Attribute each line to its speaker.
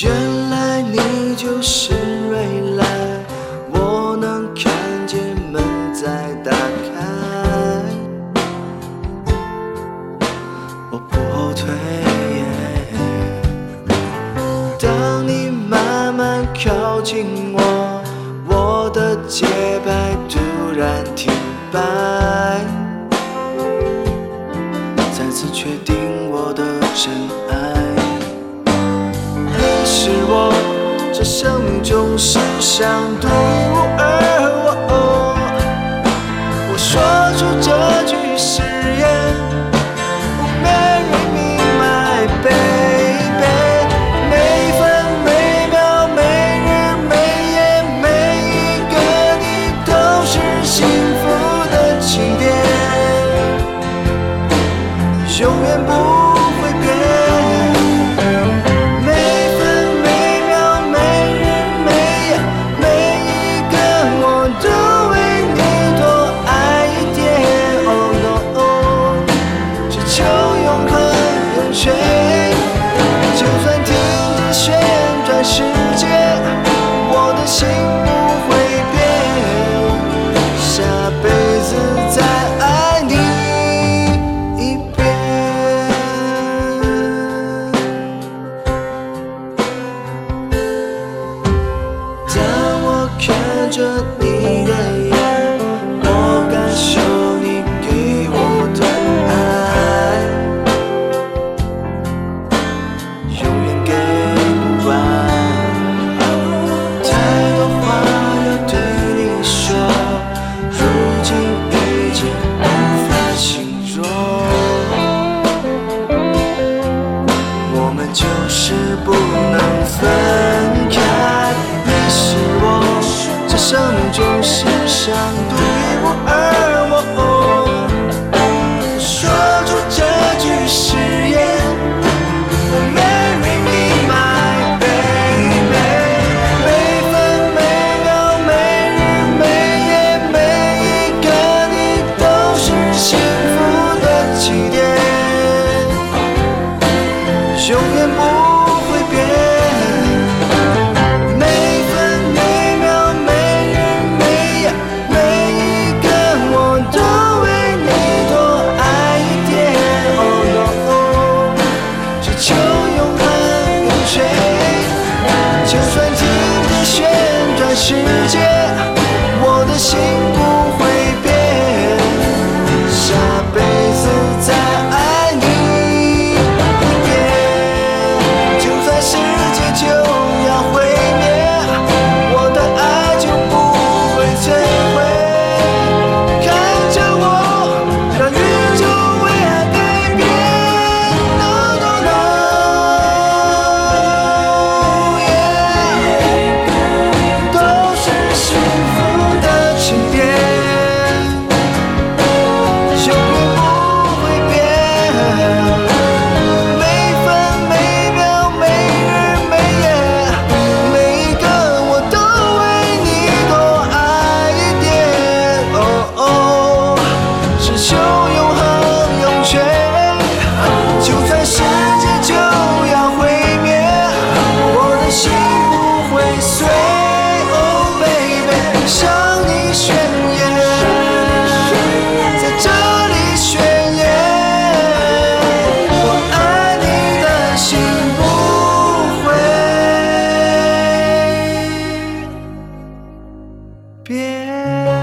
Speaker 1: 原来你就是未来我能看见门在打开。我不后退当你慢慢靠近我我的节拍突然停摆。再次确定我的真爱。世上独一无二哦，我说出这句誓言。Marry me, my baby，每分每秒每日每夜，每一个你都是幸福的起点，永远不。生命中是相对世界别